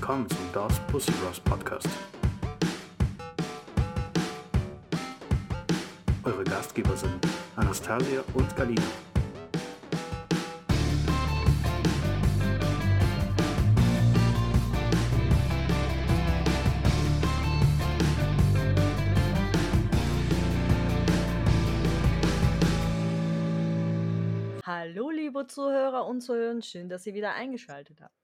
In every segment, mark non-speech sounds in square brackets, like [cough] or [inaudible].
willkommen zum Das Pussy Bros Podcast. Eure Gastgeber sind Anastasia und Galina. Hallo, liebe Zuhörer und Zuhörer, schön, dass ihr wieder eingeschaltet habt.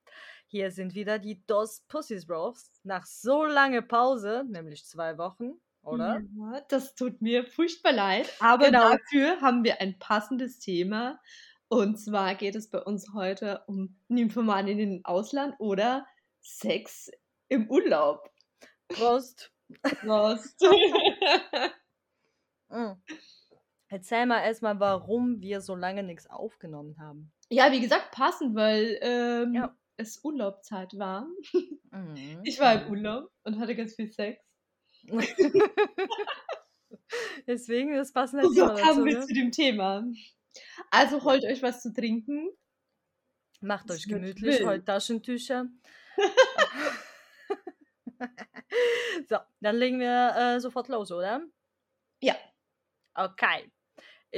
Hier sind wieder die Dos Pussies Bros. Nach so langer Pause, nämlich zwei Wochen, oder? Ja, das tut mir furchtbar leid, aber Genau. dafür haben wir ein passendes Thema. Und zwar geht es bei uns heute um Nymphomanen im Ausland oder Sex im Urlaub. Prost. Prost. [laughs] Mm. Erzähl mal erstmal, warum wir so lange nichts aufgenommen haben. ja, wie gesagt, passend, weil ähm, Ja. Es Urlaubzeit war. Mhm. Ich war im Urlaub und hatte ganz viel Sex. [laughs] Deswegen, das passende Und [laughs] so kamen wir Ne? zu dem Thema. Also holt euch was zu trinken. Macht euch gemütlich, holt Taschentücher. [laughs] so, dann legen wir äh, sofort los, oder? Ja. Okay.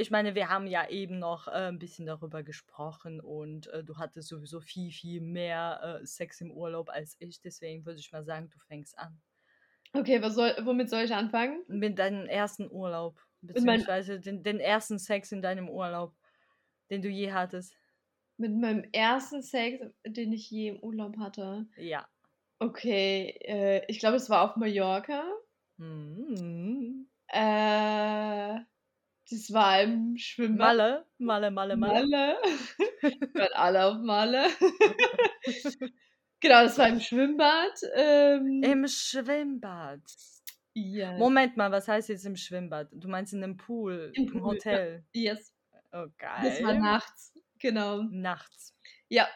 Ich meine, wir haben ja eben noch äh, ein bisschen darüber gesprochen und äh, du hattest sowieso viel, viel mehr äh, Sex im Urlaub als ich. Deswegen würde ich mal sagen, du fängst an. Okay, was soll, womit soll ich anfangen? Mit deinem ersten Urlaub. Beziehungsweise den, den ersten Sex in deinem Urlaub, den du je hattest. Mit meinem ersten Sex, den ich je im Urlaub hatte. Ja. Okay, äh, ich glaube, es war auf Mallorca. Mhm. Äh, das war im Schwimmbad. Malle, Malle, Malle, Malle. Malle. [laughs] Alle auf Malle. [laughs] genau, das war im Schwimmbad. Ähm, Im Schwimmbad. ja. Moment mal, was heißt jetzt im Schwimmbad? Du meinst in einem Pool, Im im. Hotel. Yes, Oh, geil. das war nachts. Genau. Nachts. Ja,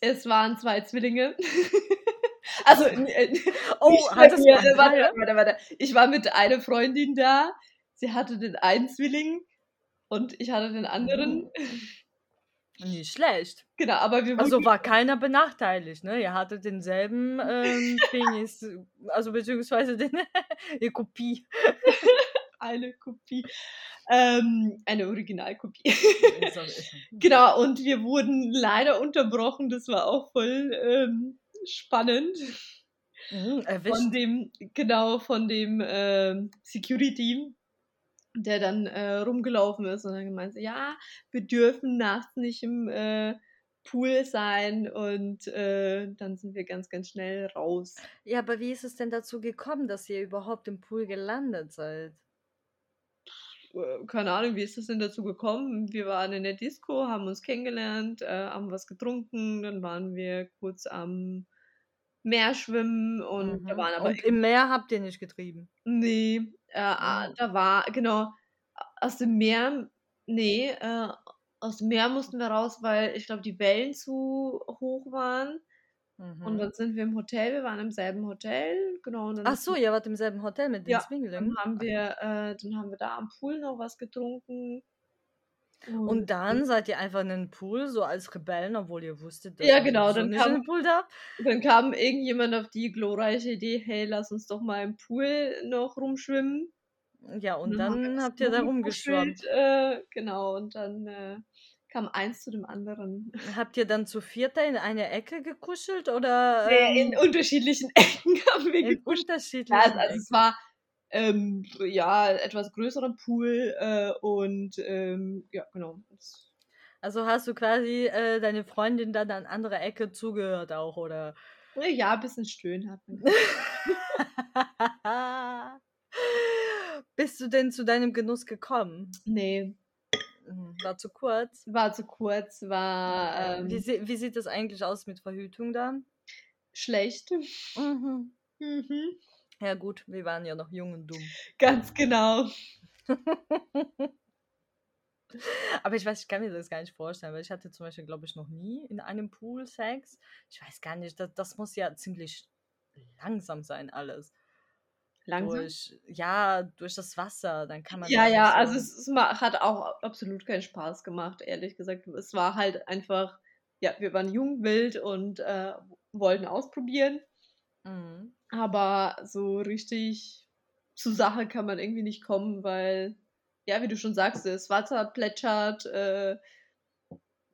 es waren zwei Zwillinge. [laughs] also, äh, Oh, mir, du äh, warte, warte, warte. Ich war mit einer Freundin da. Sie hatte den einen Zwilling und ich hatte den anderen. Nicht schlecht. Genau, aber wir Also war keiner benachteiligt, ne? Ihr hattet denselben ähm, [laughs] Penis, also beziehungsweise den, [laughs] die Kopie. [laughs] eine Kopie. Ähm, eine Originalkopie. Genau, und wir wurden leider unterbrochen. Das war auch voll ähm, spannend. Mhm, Von dem, genau, von dem ähm, Security, der dann äh, rumgelaufen ist und dann gemeint, ja, wir dürfen nachts nicht im äh, Pool sein und äh, dann sind wir ganz, ganz schnell raus. Ja, aber wie ist es denn dazu gekommen, dass ihr überhaupt im Pool gelandet seid? Äh, keine Ahnung, wie ist das denn dazu gekommen? Wir waren in der Disco, haben uns kennengelernt, äh, haben was getrunken, dann waren wir kurz am Meer schwimmen und da Mhm. waren aber Und im Meer habt ihr nicht getrieben. Nee, äh, ah, Oh. da war, genau, aus dem Meer, nee, äh, aus dem Meer mussten wir raus, weil ich glaube, die Wellen zu hoch waren. Und Mhm. dann sind wir im Hotel, wir waren im selben Hotel, genau. Und Ach so, ihr wart im selben Hotel mit den Ja, Zwinglingen. dann haben wir, äh, dann haben wir da am Pool noch was getrunken. Und dann seid ihr einfach in den Pool, so als Rebellen, obwohl ihr wusstet, dass Ja, ihr genau, dann in kam- den Pool darf. dann kam irgendjemand auf die glorreiche Idee, hey, lass uns doch mal im Pool noch rumschwimmen. Ja, und wir dann das habt ihr da rumgeschwommen. Äh, genau, und dann äh, kam eins zu dem anderen. Habt ihr dann zu vierter in eine Ecke gekuschelt oder Nee, in ähm, unterschiedlichen [laughs] Ecken haben wir in gekuschelt. Ja, unterschiedlichen also, also Ecken? es war ähm, ja etwas größerer Pool äh, und ähm, ja, genau. Also hast du quasi äh, deine Freundin dann an andere Ecke zugehört auch, oder? Ja, ein bisschen stöhnen hat man. [laughs] Bist du denn zu deinem Genuss gekommen? Nee, Hm, War zu kurz. war zu kurz, war Äh, ähm, wie, wie sieht das eigentlich aus mit Verhütung dann? schlecht. Mhm. Mhm. Ja gut, wir waren ja noch jung und dumm. Ganz genau. [laughs] Aber ich weiß, ich kann mir das gar nicht vorstellen, weil ich hatte zum Beispiel, glaube ich, noch nie in einem Pool Sex. Ich weiß gar nicht, das, das muss ja ziemlich langsam sein alles. Langsam. Durch, ja, durch das Wasser, dann kann man Ja, das ja, also so- es, es hat auch absolut keinen Spaß gemacht, ehrlich gesagt. Es war halt einfach, ja, wir waren jung, wild und äh, wollten ausprobieren. Mhm. Aber so richtig zur Sache kann man irgendwie nicht kommen, weil, ja, wie du schon sagst, das Wasser plätschert, äh,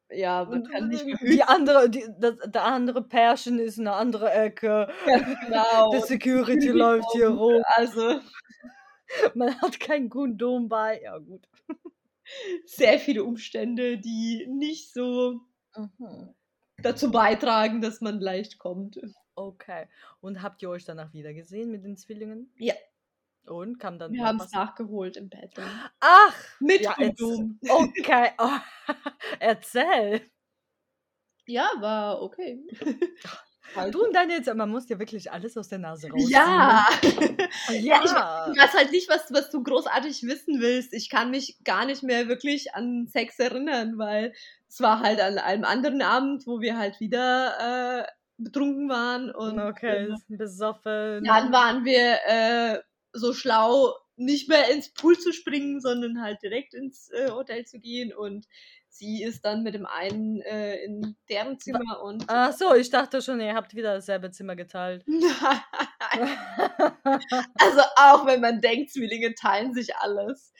ja, man Und kann nicht die andere, die, das, der andere Pärchen ist in einer andere Ecke. Ganz genau. Der Security läuft hier rum. Also [laughs] Man hat kein Kondom bei. Ja, gut. sehr viele Umstände, die nicht so Mhm. dazu beitragen, dass man leicht kommt. Okay. Und habt ihr euch danach wieder gesehen mit den Zwillingen? Ja. Und kam dann Wir haben es nachgeholt im Bett. Ach! Mit Ja, Kondom. Okay. Oh, [laughs] [laughs] erzähl. Ja, war okay. [laughs] Halt. Du und deine jetzt, man muss ja wirklich alles aus der Nase rausziehen. Ja. Ja. Ich weiß halt nicht, was, was du großartig wissen willst. Ich kann mich gar nicht mehr wirklich an Sex erinnern, weil es war halt an einem anderen Abend, wo wir halt wieder äh, betrunken waren und Okay, äh, besoffen. dann waren wir äh, so schlau, nicht mehr ins Pool zu springen, sondern halt direkt ins äh, Hotel zu gehen und sie ist dann mit dem einen äh, in deren Zimmer und Ach so, ich dachte schon, ihr habt wieder dasselbe Zimmer geteilt. [laughs] also auch wenn man denkt, Zwillinge teilen sich alles.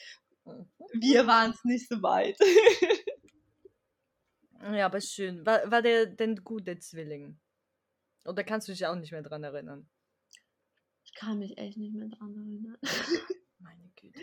Wir waren es nicht so weit. [laughs] ja, aber schön. War, war der denn gut, der Zwilling? Oder kannst du dich auch nicht mehr dran erinnern? Ich kann mich echt nicht mehr dran erinnern. [laughs] Meine Güte.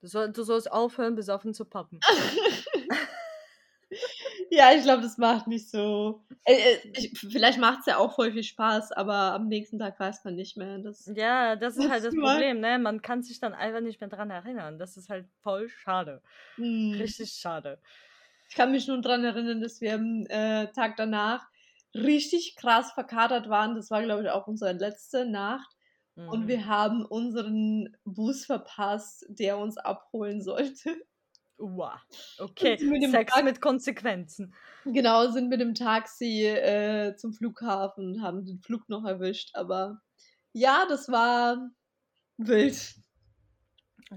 Du, soll, du sollst aufhören, besoffen zu poppen. [laughs] ja, ich glaube, das macht nicht so. Äh, äh, ich, vielleicht macht es ja auch voll viel Spaß, aber am nächsten Tag weiß man nicht mehr. Das, Ja, das ist halt das. Problem, ne? Man kann sich dann einfach nicht mehr dran erinnern. Das ist halt voll schade. Hm. Richtig schade. Ich kann mich nur dran erinnern, dass wir am äh, Tag danach richtig krass verkatert waren. Das war, glaube ich, auch unsere letzte Nacht. Und Mhm. wir haben unseren Bus verpasst, der uns abholen sollte. Uah. Okay, mit Sex Tag- mit Konsequenzen. Genau, sind mit dem Taxi äh, zum Flughafen und haben den Flug noch erwischt. Aber ja, das war wild.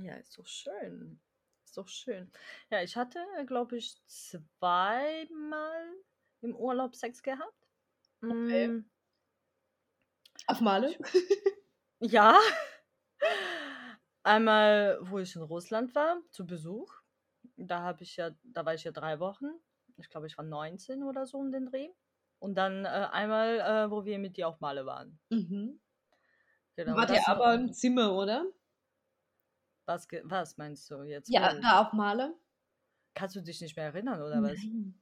Ja, ist doch schön. Ist doch schön. Ja, ich hatte, glaube ich, zweimal im Urlaub Sex gehabt. Okay. Mm, Auf Male? [laughs] Ja. Einmal, wo ich in Russland war, zu Besuch. Da habe ich ja, da war ich ja drei Wochen. Ich glaube, ich war 19 oder so um den Dreh. Und dann äh, einmal, äh, wo wir mit dir auf Male waren. Mhm. Genau. Wart das ihr war- aber im Zimmer, oder? was, was meinst du jetzt? Ja, da auf Male. Kannst du dich nicht mehr erinnern, oder was? Nein.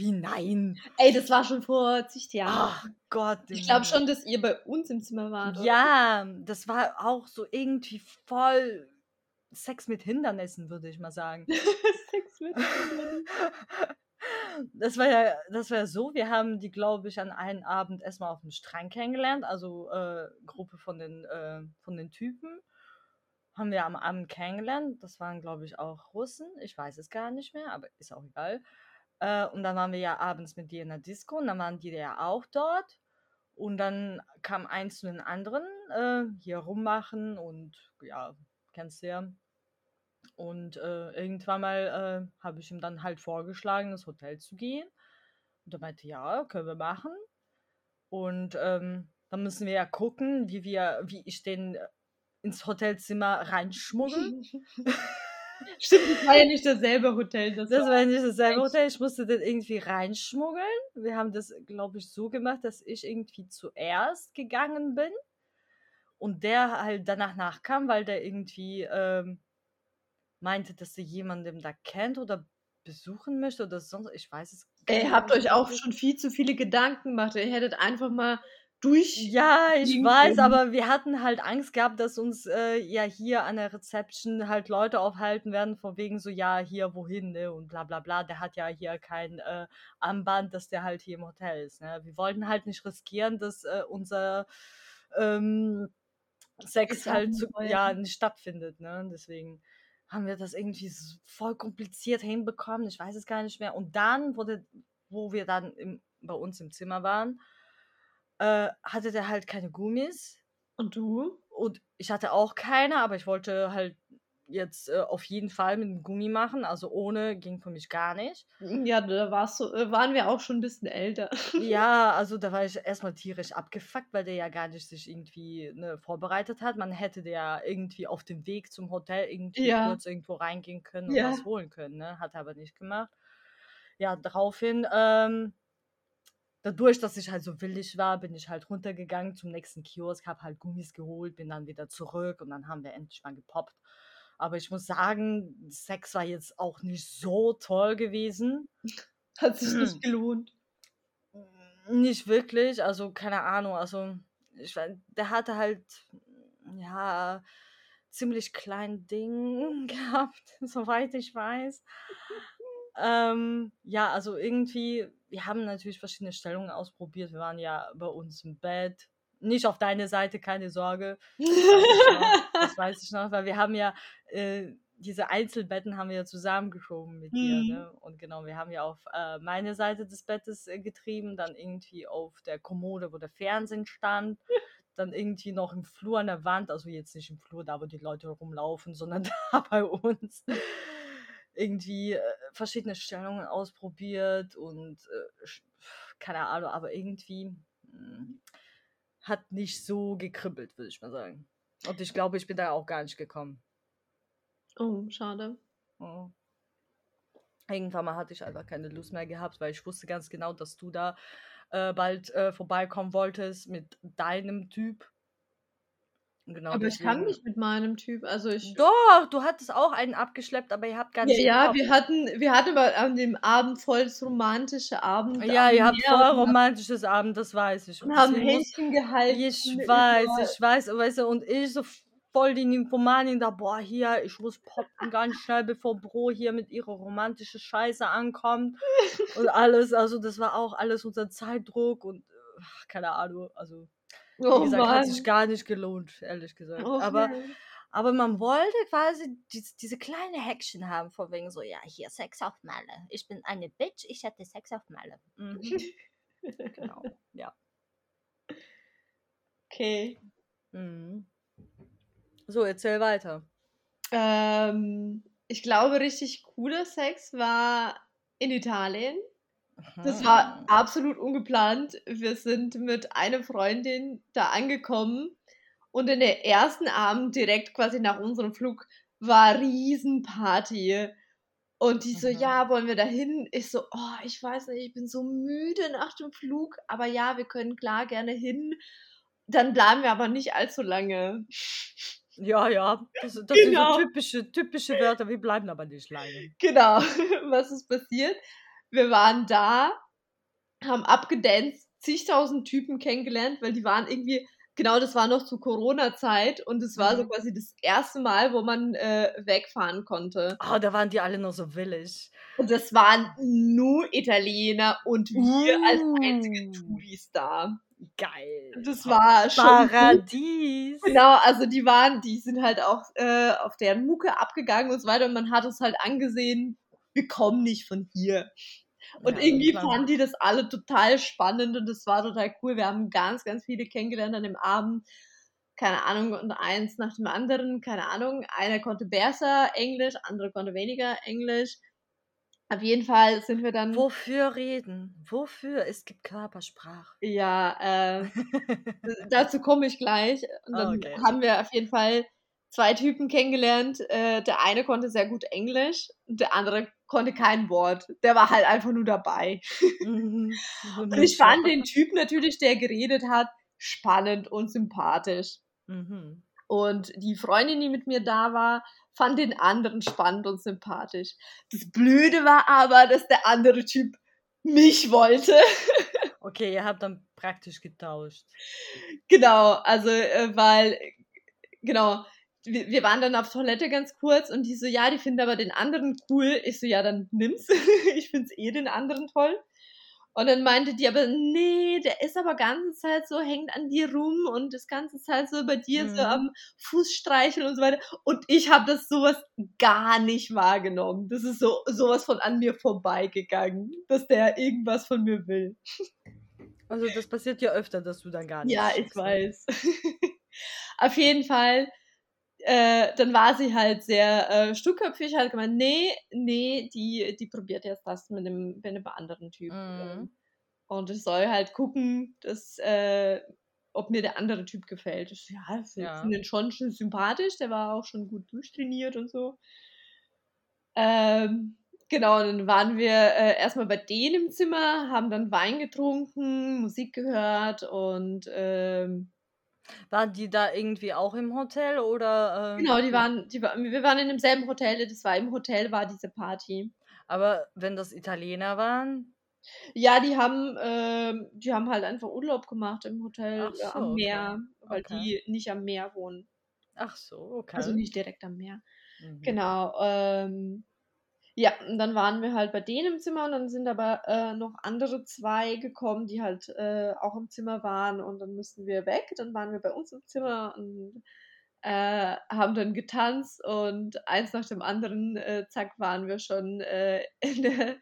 Wie nein? Ey, das war schon vor zig Jahren. Ach Gott. ich glaube schon, dass ihr bei uns im Zimmer wart. oder? Ja, das war auch so irgendwie voll Sex mit Hindernissen, würde ich mal sagen. [laughs] Sex mit Kindern. [laughs] Das war ja, das war ja so, wir haben die, glaube ich, an einem Abend erstmal auf dem Strand kennengelernt, also äh, Gruppe von den, äh, von den Typen. Haben wir am Abend kennengelernt. Das waren, glaube ich, auch Russen. Ich weiß es gar nicht mehr, aber ist auch egal. Äh, und dann waren wir ja abends mit dir in der Disco und dann waren die ja auch dort. Und dann kam eins zu den anderen, äh, hier rummachen und ja, kennst du ja. Und äh, irgendwann mal äh, habe ich ihm dann halt vorgeschlagen, ins Hotel zu gehen. Und er meinte, ja, können wir machen. Und ähm, dann müssen wir ja gucken, wie wir, wie ich den äh, ins Hotelzimmer reinschmuggle. [laughs] Stimmt, das war ja nicht dasselbe Hotel. Das, Das war war ja nicht dasselbe echt- Hotel. Ich musste den irgendwie reinschmuggeln. Wir haben das, glaube ich, so gemacht, dass ich irgendwie zuerst gegangen bin und der halt danach nachkam, weil der irgendwie ähm, meinte, dass er jemanden da kennt oder besuchen möchte oder sonst. Ich weiß es gar Ey, nicht habt mehr euch auch schon viel zu viele Gedanken gemacht. Ihr hättet einfach mal durch. Ja, ich weiß, können. aber wir hatten halt Angst gehabt, dass uns äh, ja hier an der Reception halt Leute aufhalten werden, von wegen so, ja, hier wohin, ne? Und bla bla bla. Der hat ja hier kein äh, Armband, dass der halt hier im Hotel ist. Ne? Wir wollten halt nicht riskieren, dass äh, unser ähm, Sex halt zu, ja, nicht stattfindet. Ne? Deswegen haben wir das irgendwie so voll kompliziert hinbekommen. Ich weiß es gar nicht mehr. Und dann wurde, wo wir dann im, bei uns im Zimmer waren, äh, hatte der halt keine Gummis Und du? und ich hatte auch keine, aber ich wollte halt jetzt äh, auf jeden Fall mit dem Gummi machen. Also ohne ging für mich gar nicht. Ja, da warst du, äh, waren wir auch schon ein bisschen älter. Ja, [laughs] also da war ich erstmal tierisch abgefuckt, weil der ja gar nicht sich irgendwie ne, vorbereitet hat. Man hätte der irgendwie auf dem Weg zum Hotel irgendwie Ja. kurz irgendwo reingehen können und Ja. was holen können. Ne? Hat er aber nicht gemacht. Ja, daraufhin, ähm, dadurch, dass ich halt so willig war, bin ich halt runtergegangen zum nächsten Kiosk, habe halt Gummis geholt, bin dann wieder zurück und dann haben wir endlich mal gepoppt. Aber ich muss sagen, Sex war jetzt auch nicht so toll gewesen. Hat sich Hm. nicht gelohnt. Nicht wirklich, also keine Ahnung, also ich der hatte halt, ja, ziemlich klein Ding [laughs] gehabt, [laughs] soweit ich weiß. Ähm, ja, also irgendwie, wir haben natürlich verschiedene Stellungen ausprobiert. Wir waren ja bei uns im Bett. Nicht auf deine Seite, keine Sorge. Das weiß ich noch, das [laughs] weiß ich noch weil wir haben ja äh, diese Einzelbetten haben wir ja zusammengeschoben mit dir. Mhm. Ne? Und genau, wir haben ja auf äh, meine Seite des Bettes äh, getrieben, dann irgendwie auf der Kommode, wo der Fernsehen stand, dann irgendwie noch im Flur an der Wand, also jetzt nicht im Flur, da wo die Leute rumlaufen, sondern [laughs] da bei uns irgendwie äh, verschiedene Stellungen ausprobiert und äh, keine Ahnung, aber irgendwie mh, hat nicht so gekribbelt, würde ich mal sagen. Und ich glaube, ich bin da auch gar nicht gekommen. Oh, schade. Ja. Irgendwann mal hatte ich einfach keine Lust mehr gehabt, weil ich wusste ganz genau, dass du da äh, bald äh, vorbeikommen wolltest mit deinem Typ. Genau, Aber ich kann nicht mit meinem Typ. Also ich. Doch, du hattest auch einen abgeschleppt, aber ihr habt gar Ja, nicht ja, gekocht. wir hatten, wir hatten aber an dem Abend voll das romantische Abend. Ja, ihr habt voll romantisches Abend, das weiß ich. Und haben Händchen gehalten. Ich weiß, ich weiß, weißt du, und ich so voll die Nymphomanin da, boah, hier, ich muss poppen ganz schnell, bevor Bro hier mit ihrer romantischen Scheiße ankommt und [laughs] alles, also das war auch alles unter Zeitdruck und äh, keine Ahnung, also wie Oh gesagt, hat sich gar nicht gelohnt, ehrlich gesagt. Oh aber, Mann. aber man wollte quasi diese, diese kleine Häkchen haben, von wegen so, ja, hier Sex auf Malle. Ich bin eine Bitch, ich hatte Sex auf Malle. Mhm. genau, [laughs] ja. Okay. Mhm. So, erzähl weiter. Ähm, ich glaube, richtig cooler Sex war in Italien. Das war absolut ungeplant. Wir sind mit einer Freundin da angekommen und in der ersten Abend direkt quasi nach unserem Flug war Riesenparty. Und die so, Mhm. ja, wollen wir da hin? Ich so, oh, ich weiß nicht, ich bin so müde nach dem Flug, aber ja, wir können klar gerne hin. Dann bleiben wir aber nicht allzu lange. Ja, ja, das, das Genau. sind so typische, typische Wörter, wir bleiben aber nicht lange. Genau, [laughs] was ist passiert? Wir waren da, haben abgedanced, zigtausend Typen kennengelernt, weil die waren irgendwie, genau das war noch zu Corona-Zeit und es war so Mhm. quasi das erste Mal, wo man äh, wegfahren konnte. Oh, da waren die alle noch so willig. Und das waren nur Italiener und wir als einzige Uh. Touris da. Geil. Das war schon. Paradies. Genau, also die waren, die sind halt auch äh, auf deren Mucke abgegangen und so weiter und man hat es halt angesehen, wir kommen nicht von hier. Und Ja, irgendwie klar. fanden die das alle total spannend und das war total cool. Wir haben ganz, ganz viele kennengelernt an dem Abend. Keine Ahnung, und eins nach dem anderen, keine Ahnung. Einer konnte besser Englisch, andere konnte weniger Englisch. Auf jeden Fall sind wir dann. Wofür reden? Wofür? Es gibt Körpersprache. Ja, äh, [laughs] dazu komme ich gleich. Und dann okay. haben wir auf jeden Fall zwei Typen kennengelernt. Äh, der eine konnte sehr gut Englisch und der andere konnte kein Wort. Der war halt einfach nur dabei. Mhm. [laughs] Und ich fand den Typ natürlich, der geredet hat, spannend und sympathisch. Mhm. Und die Freundin, die mit mir da war, fand den anderen spannend und sympathisch. Das Blöde war aber, dass der andere Typ mich wollte. [laughs] Okay, ihr habt dann praktisch getauscht. Genau, also äh, weil, genau, wir, wir waren dann auf Toilette ganz kurz und die so, ja, die finden aber den anderen cool. Ich so, ja, dann nimm's. [laughs] ich find's eh den anderen toll. Und dann meinte die aber, nee, der ist aber ganze Zeit so, hängt an dir rum und das ganze Zeit so bei dir so Mhm. am Fuß streicheln und so weiter. Und ich habe das sowas gar nicht wahrgenommen. Das ist so sowas von an mir vorbeigegangen, dass der irgendwas von mir will. Also das passiert ja öfter, dass du dann gar nicht. Ja, ich ne? weiß. [laughs] Auf jeden Fall äh, dann war sie halt sehr äh, stuckköpfig, hat gemeint, nee, nee, die, die probiert jetzt das mit einem, mit einem anderen Typ. Mhm. Und ich soll halt gucken, dass, äh, ob mir der andere Typ gefällt. Ich ja, ich Ja. finde ihn schon, schon sympathisch, der war auch schon gut durchtrainiert und so. Ähm, genau, und dann waren wir äh, erstmal bei denen im Zimmer, haben dann Wein getrunken, Musik gehört und ähm, Waren die da irgendwie auch im Hotel oder? äh, genau, die waren, die wir waren in demselben Hotel, das war im Hotel, war diese Party. Aber wenn das Italiener waren? Ja, die haben, ähm, die haben halt einfach Urlaub gemacht im Hotel äh, so, am okay. Meer, weil Okay. die nicht am Meer wohnen. Ach so, okay. Also nicht direkt am Meer. Mhm. Genau. Ähm, ja, und dann waren wir halt bei denen im Zimmer und dann sind aber äh, noch andere zwei gekommen, die halt äh, auch im Zimmer waren und dann mussten wir weg. Dann waren wir bei uns im Zimmer und äh, haben dann getanzt und eins nach dem anderen, äh, zack, waren wir schon äh, in der,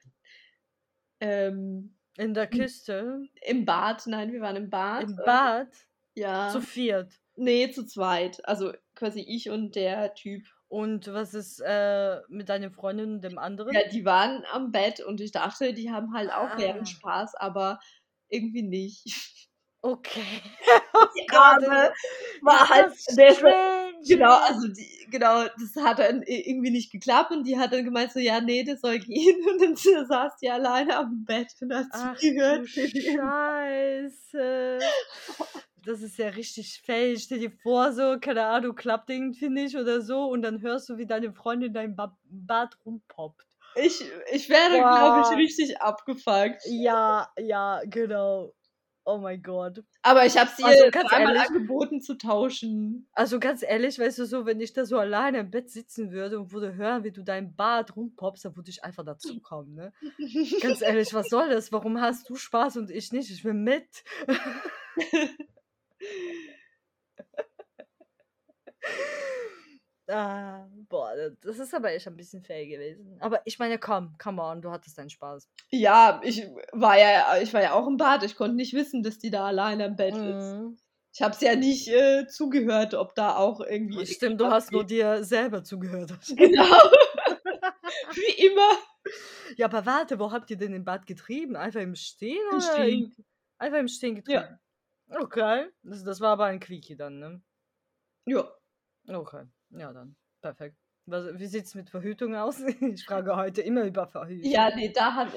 ähm, In der Küste? im Bad. Nein, wir waren im Bad. Im Bad? Ja. Zu viert. nee, zu zweit. Also quasi ich und der Typ. Und was ist äh, mit deiner Freundin und dem anderen? Ja, die waren am Bett und ich dachte, die haben halt auch Ah. deren Spaß, aber irgendwie nicht. [laughs] Okay. Die [laughs] Gott, Arme war halt der, strange, genau, also die, genau, das hat dann irgendwie nicht geklappt und die hat dann gemeint so, ja, nee, das soll gehen [laughs] und dann saß die alleine am Bett und hat Ach zugehört. Scheiße. Das ist ja richtig fake. Stell dir vor, so, keine Ahnung, klappt irgendwie nicht oder so und dann hörst du, wie deine Freundin in deinem ba Bad rumpoppt. Ich, ich wäre, glaube ich, richtig abgefuckt. Ja, ja, genau. Oh mein Gott. Aber ich habe sie Also, ganz zweimal ehrlich- angeboten zu tauschen. Also ganz ehrlich, weißt du so, wenn ich da so alleine im Bett sitzen würde und würde hören, wie du dein Bad rumpoppst, dann würde ich einfach dazukommen, ne? Ganz ehrlich, was soll das? Warum hast du Spaß und ich nicht? Ich will mit. [laughs] [laughs] [laughs] Ah, boah, das ist aber echt ein bisschen fail gewesen. Aber ich meine, komm, come on, du hattest deinen Spaß. Ja, ich war ja, ich war ja auch im Bad. Ich konnte nicht wissen, dass die da alleine im Bett ist. Mhm. Ich habe es ja nicht äh, zugehört, ob da auch irgendwie. Stimmt, du hast nur dir selber zugehört. [laughs] Genau. [laughs] Wie immer. Ja, aber warte, wo habt ihr denn im Bad getrieben? Einfach im Stehen Im oder? Stehen. in- Einfach im Stehen getrieben. Okay. Das, das war aber ein Quickie dann, ne? Ja. Okay. Ja, dann. Perfekt. Was, wie sieht's mit Verhütung aus? [laughs] Ich frage heute immer über Verhütung. Ja, nee, da, hat,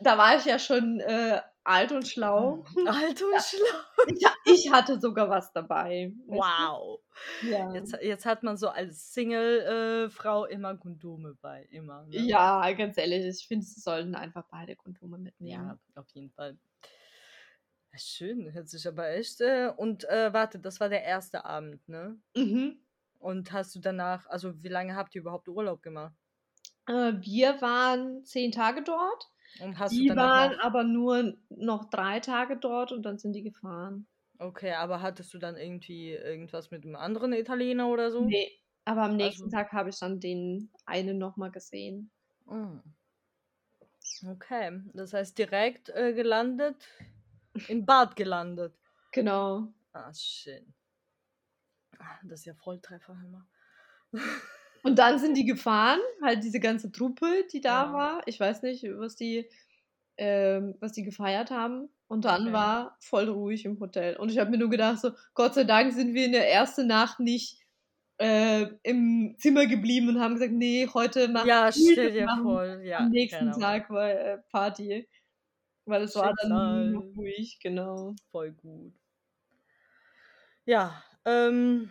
da war ich ja schon äh, alt und schlau. Alt und schlau. Ich, ich hatte sogar was dabei. Wow. Ja. Jetzt, jetzt hat man so als Single-Frau immer Kondome bei. Immer. Ne? ja, ganz ehrlich, ich finde, sie sollten einfach beide Kondome mitnehmen. Ja, auf jeden Fall. Ja, Schön, hört sich aber echt. Äh, und äh, warte, das war der erste Abend, ne? Mhm. Und hast du danach, also wie lange habt ihr überhaupt Urlaub gemacht? Äh, wir waren zehn Tage dort. Und hast die du waren noch, aber nur noch drei Tage dort und dann sind die gefahren. Okay, aber hattest du dann irgendwie irgendwas mit einem anderen Italiener oder so? Nee, aber am nächsten Also- Tag habe ich dann den einen nochmal gesehen. Mm. Okay, das heißt direkt äh, gelandet, im Bad gelandet. Genau. Ah, schön. Ah, Das ist ja Volltreffer, mal. Und dann sind die gefahren, halt diese ganze Truppe, die da Ja. war. Ich weiß nicht, was die, ähm, was die gefeiert haben. Und dann Okay. war voll ruhig im Hotel. Und ich habe mir nur gedacht, so, Gott sei Dank sind wir in der ersten Nacht nicht äh, im Zimmer geblieben und haben gesagt, nee, heute machen Ja, wir machen vor, ja. am nächsten genau. Tag war äh, Party. Weil es war dann ruhig, genau. Voll gut. Ja, ähm,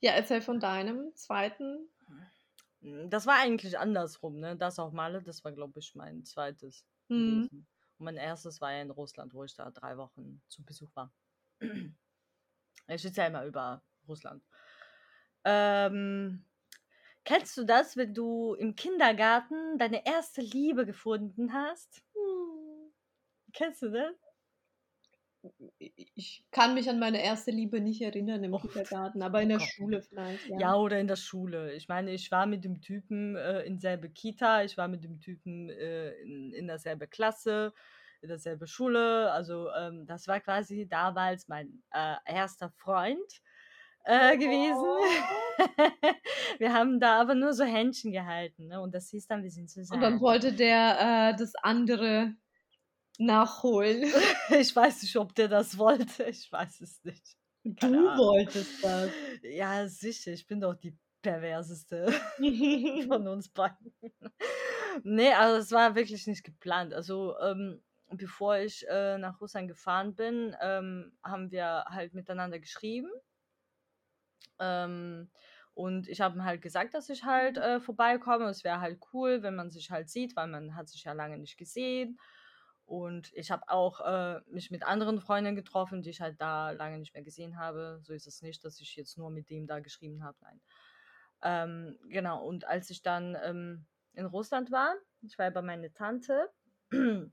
Ja, erzähl von deinem zweiten. das war eigentlich andersrum, ne? Das auch Malle, das war, glaube ich, mein zweites Hm. gewesen. Und mein erstes war ja in Russland, wo ich da drei Wochen zu Besuch war. [clears throat] Ich erzähle mal über Russland. Ähm, kennst du das, wenn du im Kindergarten deine erste Liebe gefunden hast? Kennst du das? Ich kann mich an meine erste Liebe nicht erinnern im Oh, Kindergarten, aber in der Gott. Schule vielleicht. Ja. Ja, oder in der Schule. Ich meine, ich war mit dem Typen äh, in selbe Kita, ich war mit dem Typen äh, in, in derselbe Klasse, in derselbe Schule. Also ähm, das war quasi damals mein äh, erster Freund. äh, gewesen. [laughs] wir haben da aber nur so Händchen gehalten, ne? Und das hieß dann, wir sind Und dann zusammen. wollte der äh, das andere nachholen. [laughs] ich weiß nicht, ob der das wollte. Ich weiß es nicht. Du Keine Ahnung. wolltest das. Ja, sicher. Ich bin doch die perverseste [laughs] von uns beiden. nee, also es war wirklich nicht geplant. Also ähm, bevor ich äh, nach Russland gefahren bin, ähm, haben wir halt miteinander geschrieben. Ähm, und ich habe ihm halt gesagt, dass ich halt äh, vorbeikomme. Es wäre halt cool, wenn man sich halt sieht, weil man hat sich ja lange nicht gesehen. Und ich habe auch äh, mich mit anderen Freunden getroffen, die ich halt da lange nicht mehr gesehen habe. So ist es nicht, dass ich jetzt nur mit dem da geschrieben habe. Nein. Ähm, genau, und als ich dann ähm, in Russland war, ich war bei meiner Tante, [clears throat]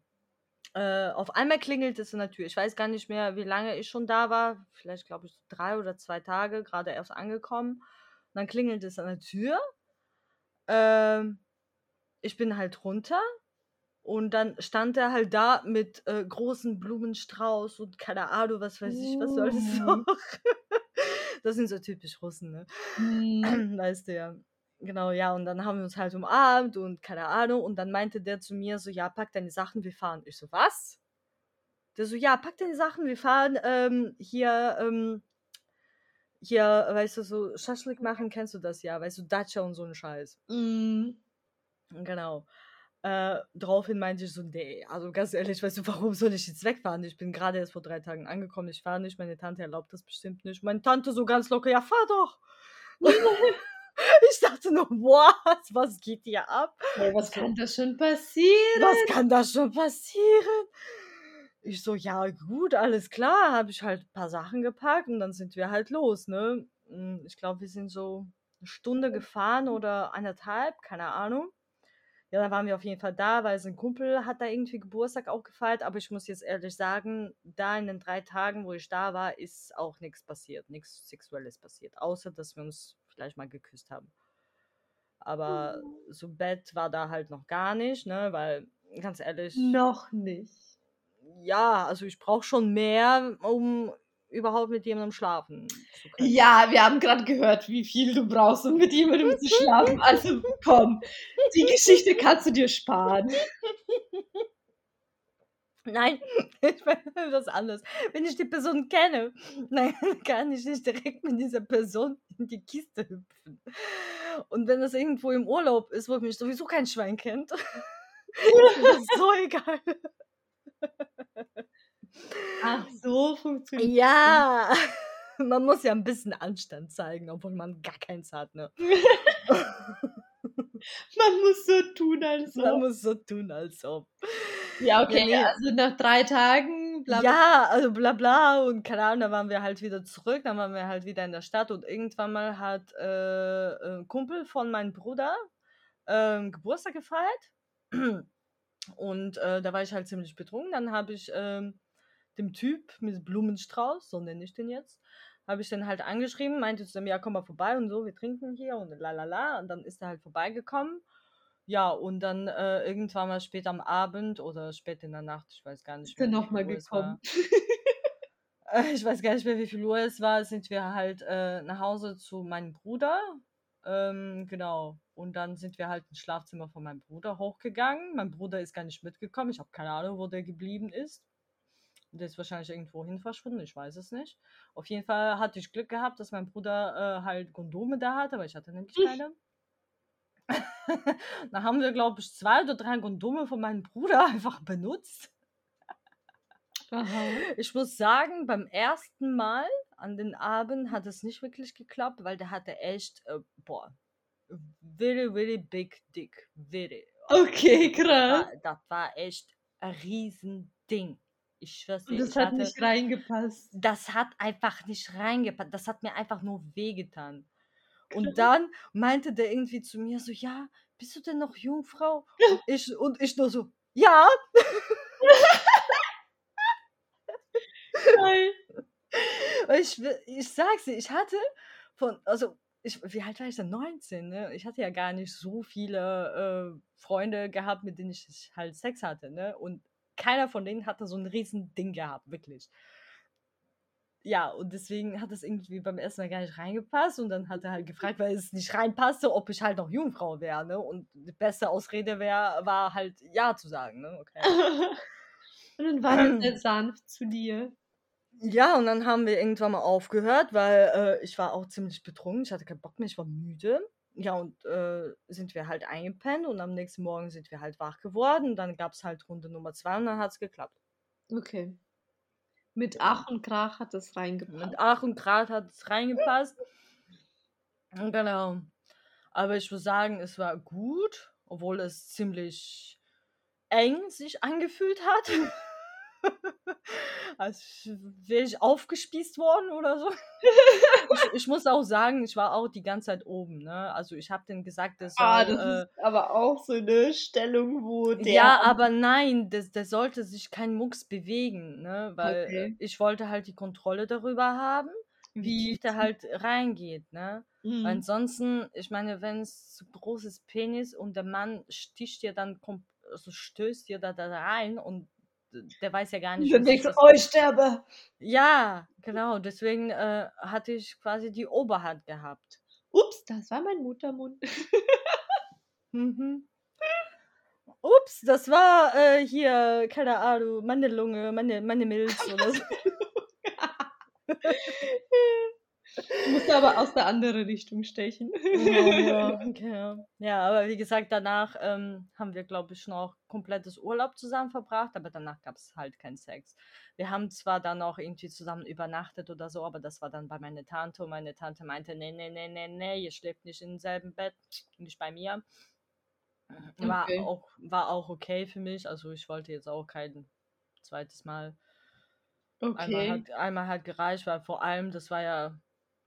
äh, auf einmal klingelt es in der Tür. Ich weiß gar nicht mehr, wie lange ich schon da war. Vielleicht, glaube ich, drei oder zwei Tage, gerade erst angekommen. Und dann klingelt es an der Tür. Ähm, ich bin halt runter. Und dann stand er halt da mit äh, großen Blumenstrauß und keine Ahnung, was weiß ich, was soll das Uh. noch? [laughs] das sind so typisch Russen, ne? Hm. [clears throat] weißt du ja. Genau, ja, und dann haben wir uns halt umarmt und keine Ahnung. Und dann meinte der zu mir so, ja, pack deine Sachen, wir fahren. Ich so, was? Der so, ja, pack deine Sachen, wir fahren ähm, hier, ähm, hier, weißt du, so Schaschlik machen, kennst du das ja, weißt du, Dacia und so ein Scheiß. Mm. Genau. Äh, daraufhin meinte ich so, nee, also ganz ehrlich, weißt du, warum soll ich jetzt wegfahren? Ich bin gerade erst vor drei Tagen angekommen, ich fahre nicht, meine Tante erlaubt das bestimmt nicht. Meine Tante so ganz locker, ja, fahr doch. [laughs] [laughs] ich dachte nur, what, was geht hier ab? Hey, was kann das schon passieren? Was kann da schon passieren? Ich so, ja, gut, alles klar. Habe ich halt ein paar Sachen gepackt und dann sind wir halt los, ne? Mm, Ich glaube, wir sind so eine Stunde gefahren oder eineinhalb, keine Ahnung. Ja, dann waren wir auf jeden Fall da, weil sein Kumpel hat da irgendwie Geburtstag auch gefeiert. Aber ich muss jetzt ehrlich sagen, da in den drei Tagen, wo ich da war, ist auch nichts passiert, nichts Sexuelles passiert. Außer, dass wir uns vielleicht mal geküsst haben. Aber so Bett war da halt noch gar nicht, ne? Weil, ganz ehrlich, Noch nicht. ja, also ich brauche schon mehr, um überhaupt mit jemandem schlafen zu können. Ja, wir haben gerade gehört, wie viel du brauchst, um mit jemandem zu schlafen. Also komm, die Geschichte kannst du dir sparen. Nein, [laughs] ich meine das anders. Wenn ich die Person kenne, dann [laughs] kann ich nicht direkt mit dieser Person in die Kiste hüpfen. Und wenn das irgendwo im Urlaub ist, wo mich sowieso kein Schwein kennt, [laughs] ist das so egal. Ach, so funktioniert Ja, man muss ja ein bisschen Anstand zeigen, obwohl man gar keins hat. Ne? Man muss so tun, als Man ob. muss so tun, als ob. Ja, okay, nee. also nach drei Tagen, bla, bla. Ja, also bla bla und keine Ahnung, dann waren wir halt wieder zurück, dann waren wir halt wieder in der Stadt und irgendwann mal hat äh, ein Kumpel von meinem Bruder ähm, Geburtstag gefeiert und äh, da war ich halt ziemlich betrunken. Dann habe ich ähm, dem Typ mit Blumenstrauß, so nenne ich den jetzt, habe ich den halt angeschrieben, meinte zu ihm, ja komm mal vorbei und so, wir trinken hier und la la la und dann ist er halt vorbeigekommen. Ja, und dann äh, irgendwann mal spät am Abend oder spät in der Nacht, ich weiß gar nicht Ist er mehr, nochmal gekommen? Äh, ich weiß gar nicht mehr, wie viel Uhr es war, sind wir halt äh, nach Hause zu meinem Bruder. Ähm, genau. Und dann sind wir halt ins Schlafzimmer von meinem Bruder hochgegangen. Mein Bruder ist gar nicht mitgekommen. Ich habe keine Ahnung, wo der geblieben ist. Der ist wahrscheinlich irgendwo hin verschwunden, ich weiß es nicht. Auf jeden Fall hatte ich Glück gehabt, dass mein Bruder äh, halt Kondome da hatte, weil ich hatte nämlich keine. [laughs] Dann haben wir, glaube ich, zwei oder drei Kondome von meinem Bruder [laughs] einfach benutzt. Aha. Ich muss sagen, beim ersten Mal an den Abend hat es nicht wirklich geklappt, weil der hatte echt, äh, boah, very, very big dick. Very. Okay, Das krass. war, das war echt ein Riesending. Ich schwör's dir, Und das ich hat hatte, nicht reingepasst. das hat einfach nicht reingepasst. Das hat mir einfach nur wehgetan. Und dann meinte der irgendwie zu mir so, ja, bist du denn noch Jungfrau? Und [laughs] ich, und ich nur so, ja. Weil Ich, ich sag's dir, ich hatte von, also, ich, wie alt war ich denn? 19, ne? Ich hatte ja gar nicht so viele äh, Freunde gehabt, mit denen ich halt Sex hatte, ne? Und keiner von denen hatte so ein riesen Ding gehabt, wirklich. ja, und deswegen hat es irgendwie beim ersten Mal gar nicht reingepasst. Und dann hat er halt gefragt, weil es nicht reinpasste, ob ich halt noch Jungfrau wäre. Ne? Und die beste Ausrede wär, war halt Ja zu sagen. Ne? Okay. [laughs] und dann war er sehr [clears throat] sanft zu dir. Ja, und dann haben wir irgendwann mal aufgehört, weil äh, ich war auch ziemlich betrunken. Ich hatte keinen Bock mehr, ich war müde. Ja, und äh, sind wir halt eingepennt und am nächsten Morgen sind wir halt wach geworden. Dann gab es halt Runde Nummer zwei und dann hat es geklappt. Okay. Mit Ach und Krach hat es reingepasst. Mit Ach und Krach hat es reingepasst. Genau. Aber ich muss sagen, es war gut, obwohl es ziemlich eng sich angefühlt hat. [laughs] als wäre ich aufgespießt worden oder so. [laughs] ich, ich, muss auch sagen, ich war auch die ganze Zeit oben. Ne? Also ich habe denen gesagt, dass ah, das äh, ist aber auch so eine Stellung, wo der ja, aber nein, das, der sollte sich kein Mucks bewegen, ne? weil okay. ich wollte halt die Kontrolle darüber haben, wie tief der halt reingeht. Ne? Mhm. Ansonsten, ich meine, wenn es zu großes Penis und der Mann sticht dir dann also stößt dir da, da rein und der weiß ja gar nicht. Und denkst, oh, ich sterbe. Ja, genau. Deswegen äh, hatte ich quasi die Oberhand gehabt. Ups, das war mein Muttermund. mhm. Ups, das war äh, hier, keine Ahnung, meine Lunge, meine, meine Milz oder so. [laughs] [laughs] Du musst aber aus der anderen Richtung stechen. Ja, [laughs] ja, okay. ja aber wie gesagt, danach ähm, haben wir, glaube ich, noch komplettes Urlaub zusammen verbracht, aber danach gab es halt keinen Sex. Wir haben zwar dann auch irgendwie zusammen übernachtet oder so, aber das war dann bei meiner Tante und meine Tante meinte, nee, nee, nee, nee, nee, ihr schläft nicht im selben Bett, nicht bei mir. War, okay. auch, war auch okay für mich, also ich wollte jetzt auch kein zweites Mal. Okay. Einmal hat, einmal hat gereicht, weil vor allem, das war ja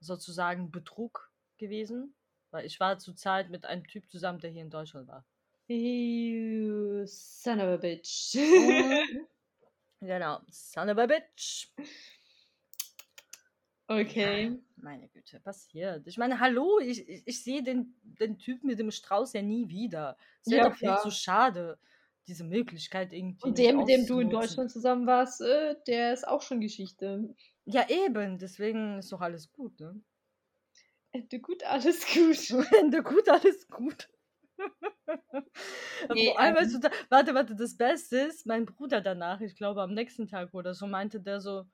sozusagen Betrug gewesen, weil ich war zur Zeit mit einem Typ zusammen, der hier in Deutschland war. You son of a bitch. [laughs] genau, son of a bitch. Okay. Ja, meine Güte, passiert. Ich meine, hallo, ich, ich, ich sehe den, den Typ mit dem Strauß ja nie wieder. Wäre ja, doch viel zu schade, diese Möglichkeit irgendwie. Und der, mit dem du in Deutschland zusammen warst, äh, der ist auch schon Geschichte. Ja, eben, deswegen ist doch alles gut, ne? Ende gut, alles gut. [laughs] Ende gut, alles gut. nee, Vor allem, ähm, du, warte, warte, das Beste ist, mein Bruder danach, ich glaube am nächsten Tag oder so, meinte der so,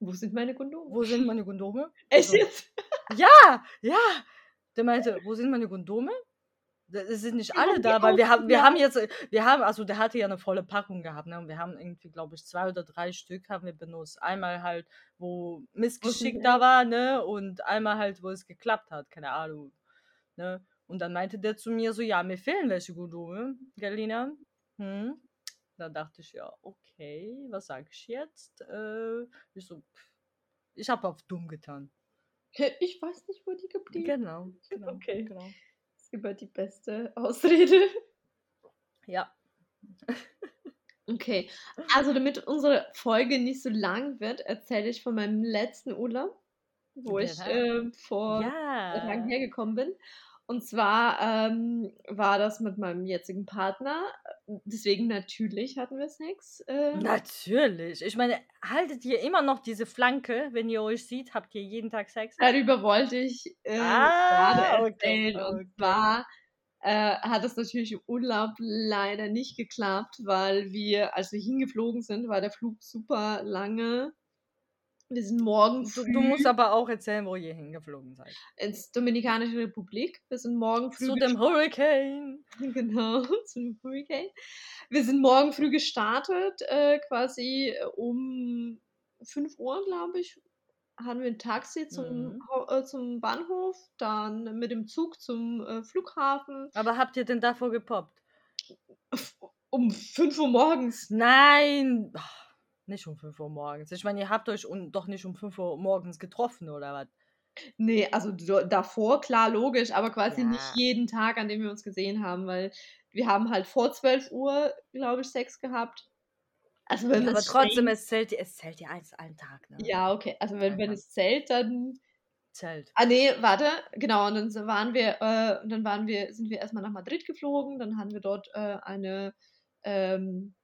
wo sind meine Kondome? Wo sind meine Kondome? [laughs] Echt jetzt? Ja, ja. Der meinte, wo sind meine Kondome? Es sind nicht alle da, weil wir haben, wir haben jetzt, wir haben, also der hatte ja eine volle Packung gehabt, ne? Und wir haben irgendwie, glaube ich, zwei oder drei Stück haben wir benutzt. Einmal halt, wo Missgeschick da war, ne? Und einmal halt, wo es geklappt hat, keine Ahnung. Ne? Und dann meinte der zu mir so, ja, mir fehlen welche Kondome, Galina. Hm? Da dachte ich, ja, okay, was sag ich jetzt? Äh, ich so, ich habe auf dumm getan. Ich weiß nicht, wo die geblieben sind. Genau, genau, okay. genau über die beste Ausrede. Ja. Okay, also damit unsere Folge nicht so lang wird, erzähle ich von meinem letzten Urlaub, wo ich äh, vor ja. lang hergekommen bin. Und zwar ähm, war das mit meinem jetzigen Partner. Deswegen natürlich hatten wir Sex. Äh. Natürlich. Ich meine, haltet ihr immer noch diese Flanke, wenn ihr euch seht, habt ihr jeden Tag Sex? Darüber wollte ich äh, ah, gerade erzählen. Okay, okay. Und zwar äh, hat es natürlich im Urlaub leider nicht geklappt, weil wir, als wir hingeflogen sind, war der Flug super lange wir sind morgen früh. Du, du, musst aber auch erzählen, wo ihr hingeflogen seid. Ins Dominikanische Republik. Wir sind morgen früh. Zu dem Hurricane. [laughs] Genau, [laughs] zu dem Hurricane. Wir sind morgen früh gestartet, äh, quasi äh, um 5 Uhr, glaube ich. Hatten wir ein Taxi zum, mhm. äh, zum Bahnhof, dann mit dem Zug zum äh, Flughafen. Aber habt ihr denn davor gepoppt? Um 5 Uhr morgens. Nein! Nicht um 5 Uhr morgens. Ich meine, ihr habt euch un doch nicht um 5 Uhr morgens getroffen, oder was? Nee, also davor, klar, logisch, aber quasi ja. nicht jeden Tag, an dem wir uns gesehen haben, weil wir haben halt vor 12 Uhr, glaube ich, Sex gehabt. Also wenn ja, aber trotzdem, es zählt, es zählt ja eins einen Tag, ne? Ja, okay. Also wenn, wenn es zählt, dann. Zählt. Ah, nee, warte, genau. Und dann waren wir, äh, dann waren wir, sind wir erstmal nach Madrid geflogen, dann haben wir dort äh, eine ähm,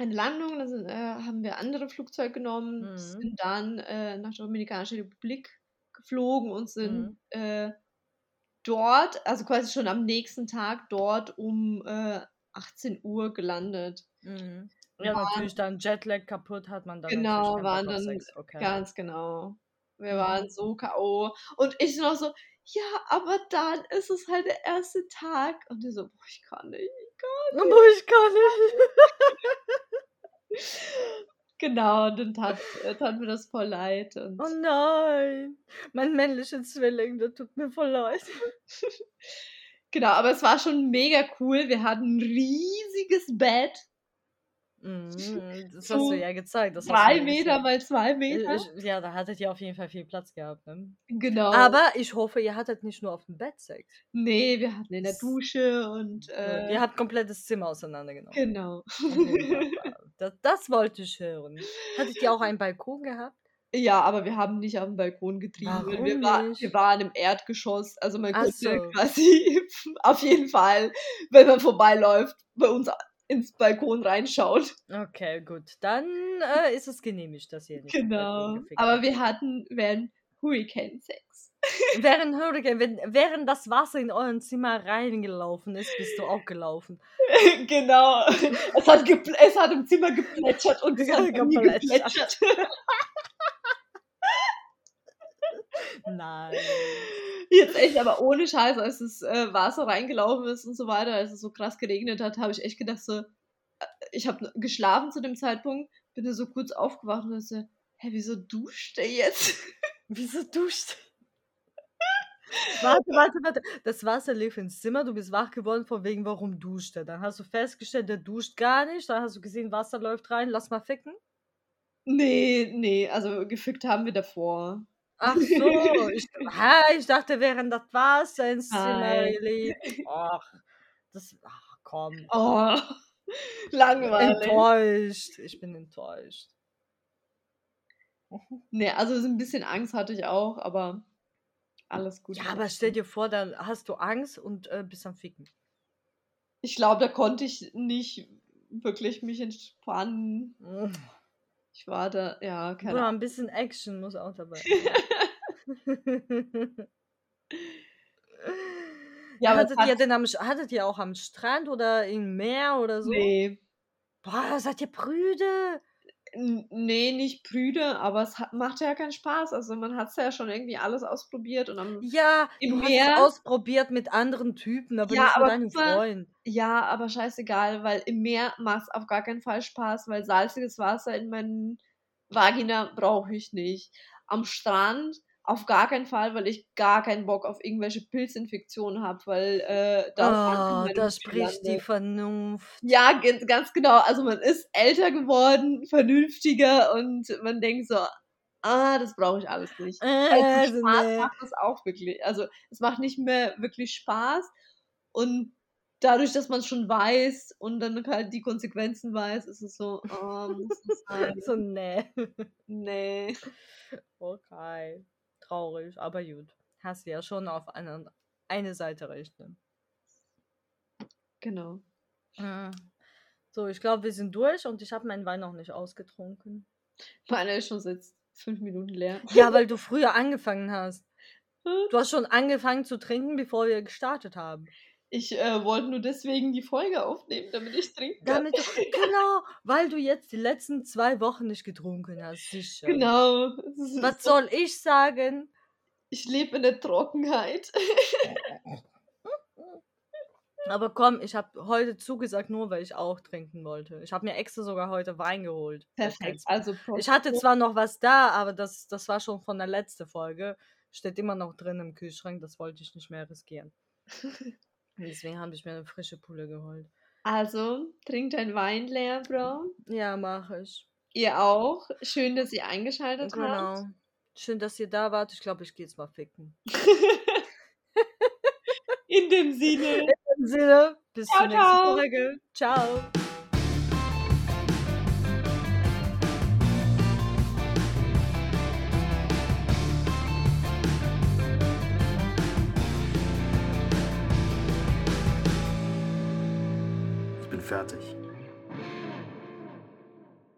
eine Landung, dann sind, äh, haben wir andere Flugzeuge genommen, Mhm. sind dann äh, nach der Dominikanischen Republik geflogen und sind Mhm. äh, dort, also quasi schon am nächsten Tag dort um äh, 18 Uhr gelandet. Mhm. Ja, Waren- natürlich dann Jetlag kaputt hat man dann Genau, waren dann. Okay. Ganz genau. Wir Mhm. waren so K.O. Und ich noch so, ja, aber dann ist es halt der erste Tag. Und die so, boah, ich kann nicht. Aber ich kann nicht. [laughs] Genau, und dann tat, äh, tat mir das voll leid. Und Oh nein. Mein männlicher Zwilling, der tut mir voll leid. [laughs] genau, aber es war schon mega cool. Wir hatten ein riesiges Bett. Mhm, das hast du ja gezeigt. Das Drei Meter gezeigt. mal zwei Ich, Meter. ich, ja, da hattet ihr auf jeden Fall viel Platz gehabt. Ne? Genau. Aber ich hoffe, ihr hattet nicht nur auf dem Bett Sex. nee, wir hatten in der Dusche und äh, ihr habt komplettes Zimmer auseinandergenommen. genau. [laughs] Das, das wollte ich hören. Hattet ihr auch einen Balkon gehabt? Ja, aber wir haben nicht auf dem Balkon getrieben. Warum wir, war, nicht? wir waren im Erdgeschoss. Also man konnte so. quasi [laughs] auf jeden Fall, wenn man vorbeiläuft, bei uns ins Balkon reinschauen. Okay, gut. Dann äh, ist es genehmigt, dass ihr nicht Genau. Aber wir hatten während Hurricane Sex. [laughs] Während Hurricane, wenn, während das Wasser in euren Zimmer reingelaufen ist, bist du auch gelaufen. [laughs] genau. Es hat, gepl- es hat im Zimmer geplätschert und es hat geplätschert. [laughs] Nein. Jetzt echt, aber ohne Scheiß, als das äh, Wasser reingelaufen ist und so weiter, als es so krass geregnet hat, habe ich echt gedacht so, äh, ich habe geschlafen zu dem Zeitpunkt, bin da so kurz aufgewacht und so, hä, wieso duscht der jetzt? [laughs] Wieso duscht? Warte, warte, warte. Das Wasser lief ins Zimmer, du bist wach geworden, von wegen, warum duscht er? Dann hast du festgestellt, der duscht gar nicht. Dann hast du gesehen, Wasser läuft rein, lass mal ficken. nee, nee, also gefickt haben wir davor. Ach so, ich, ha, ich dachte, während das Zimmer Nein. lief. [laughs] Ach, das, ach komm. Oh, [laughs] langweilig. Enttäuscht. Ich bin enttäuscht. Nee, also so ein bisschen Angst hatte ich auch, aber alles gut. Ja, aber stell dir vor, dann hast du Angst und äh, bist am Ficken. Ich glaube, da konnte ich nicht wirklich mich entspannen. Ich war da, ja, keine Ahnung. ein bisschen Action muss auch dabei sein. [laughs] Ja, hattet, hat- ihr denn am, hattet ihr auch am Strand oder im Meer oder so? Nee, Boah, seid ihr prüde? Nee, nicht prüde, aber es hat, macht ja keinen Spaß. Also man hat ja schon irgendwie alles ausprobiert und am, Ja, Im du hast Meer? es ausprobiert mit anderen Typen, aber Ja, nicht aber mit deinem guck mal, Freund. ja, aber scheißegal, weil im Meer macht es auf gar keinen Fall Spaß, weil salziges Wasser in meinen Vagina brauche ich nicht. Am Strand auf gar keinen Fall, weil ich gar keinen Bock auf irgendwelche Pilzinfektionen habe, weil äh, da meine da spricht die. Vernunft. Ja, ganz, ganz genau. Also man ist älter geworden, vernünftiger und man denkt so, ah, das brauche ich alles nicht. So Also, Spaß nee. macht es auch wirklich. Also es macht nicht mehr wirklich Spaß und dadurch, dass man es schon weiß und dann halt die Konsequenzen weiß, ist es so, oh, muss das [laughs] sein? So, nee. Nee. Okay. Traurig, aber gut. Hast du ja schon auf eine, eine Seite recht. Ne? Genau. Mm. So, ich glaube, wir sind durch und ich habe meinen Wein noch nicht ausgetrunken. Meine ist schon seit fünf Minuten leer. Ja, weil du [laughs] früher angefangen hast. Du hast schon angefangen zu trinken, bevor wir gestartet haben. Ich äh, wollte nur deswegen die Folge aufnehmen, damit ich trinken kann. Damit du, genau, weil du jetzt die letzten zwei Wochen nicht getrunken hast, sicher. Genau. Was so- soll ich sagen? Ich lebe in der Trockenheit. [laughs] Aber komm, ich habe heute zugesagt, nur weil ich auch trinken wollte. Ich habe mir extra sogar heute Wein geholt. Perfekt. Also Ich hatte zwar noch was da, aber das, das war schon von der letzten Folge. Steht immer noch drin im Kühlschrank, das wollte ich nicht mehr riskieren. [laughs] Deswegen habe ich mir eine frische Pulle geholt. Also, trink dein Wein leer, Bro. Ja, mache ich. Ihr auch. Schön, dass ihr eingeschaltet habt. Genau. Schön, dass ihr da wart. Ich glaube, ich gehe jetzt mal ficken. [laughs] In dem Sinne. In dem Sinne, bis Ciao, zur nächsten. Folge. Ciao. Ich bin fertig.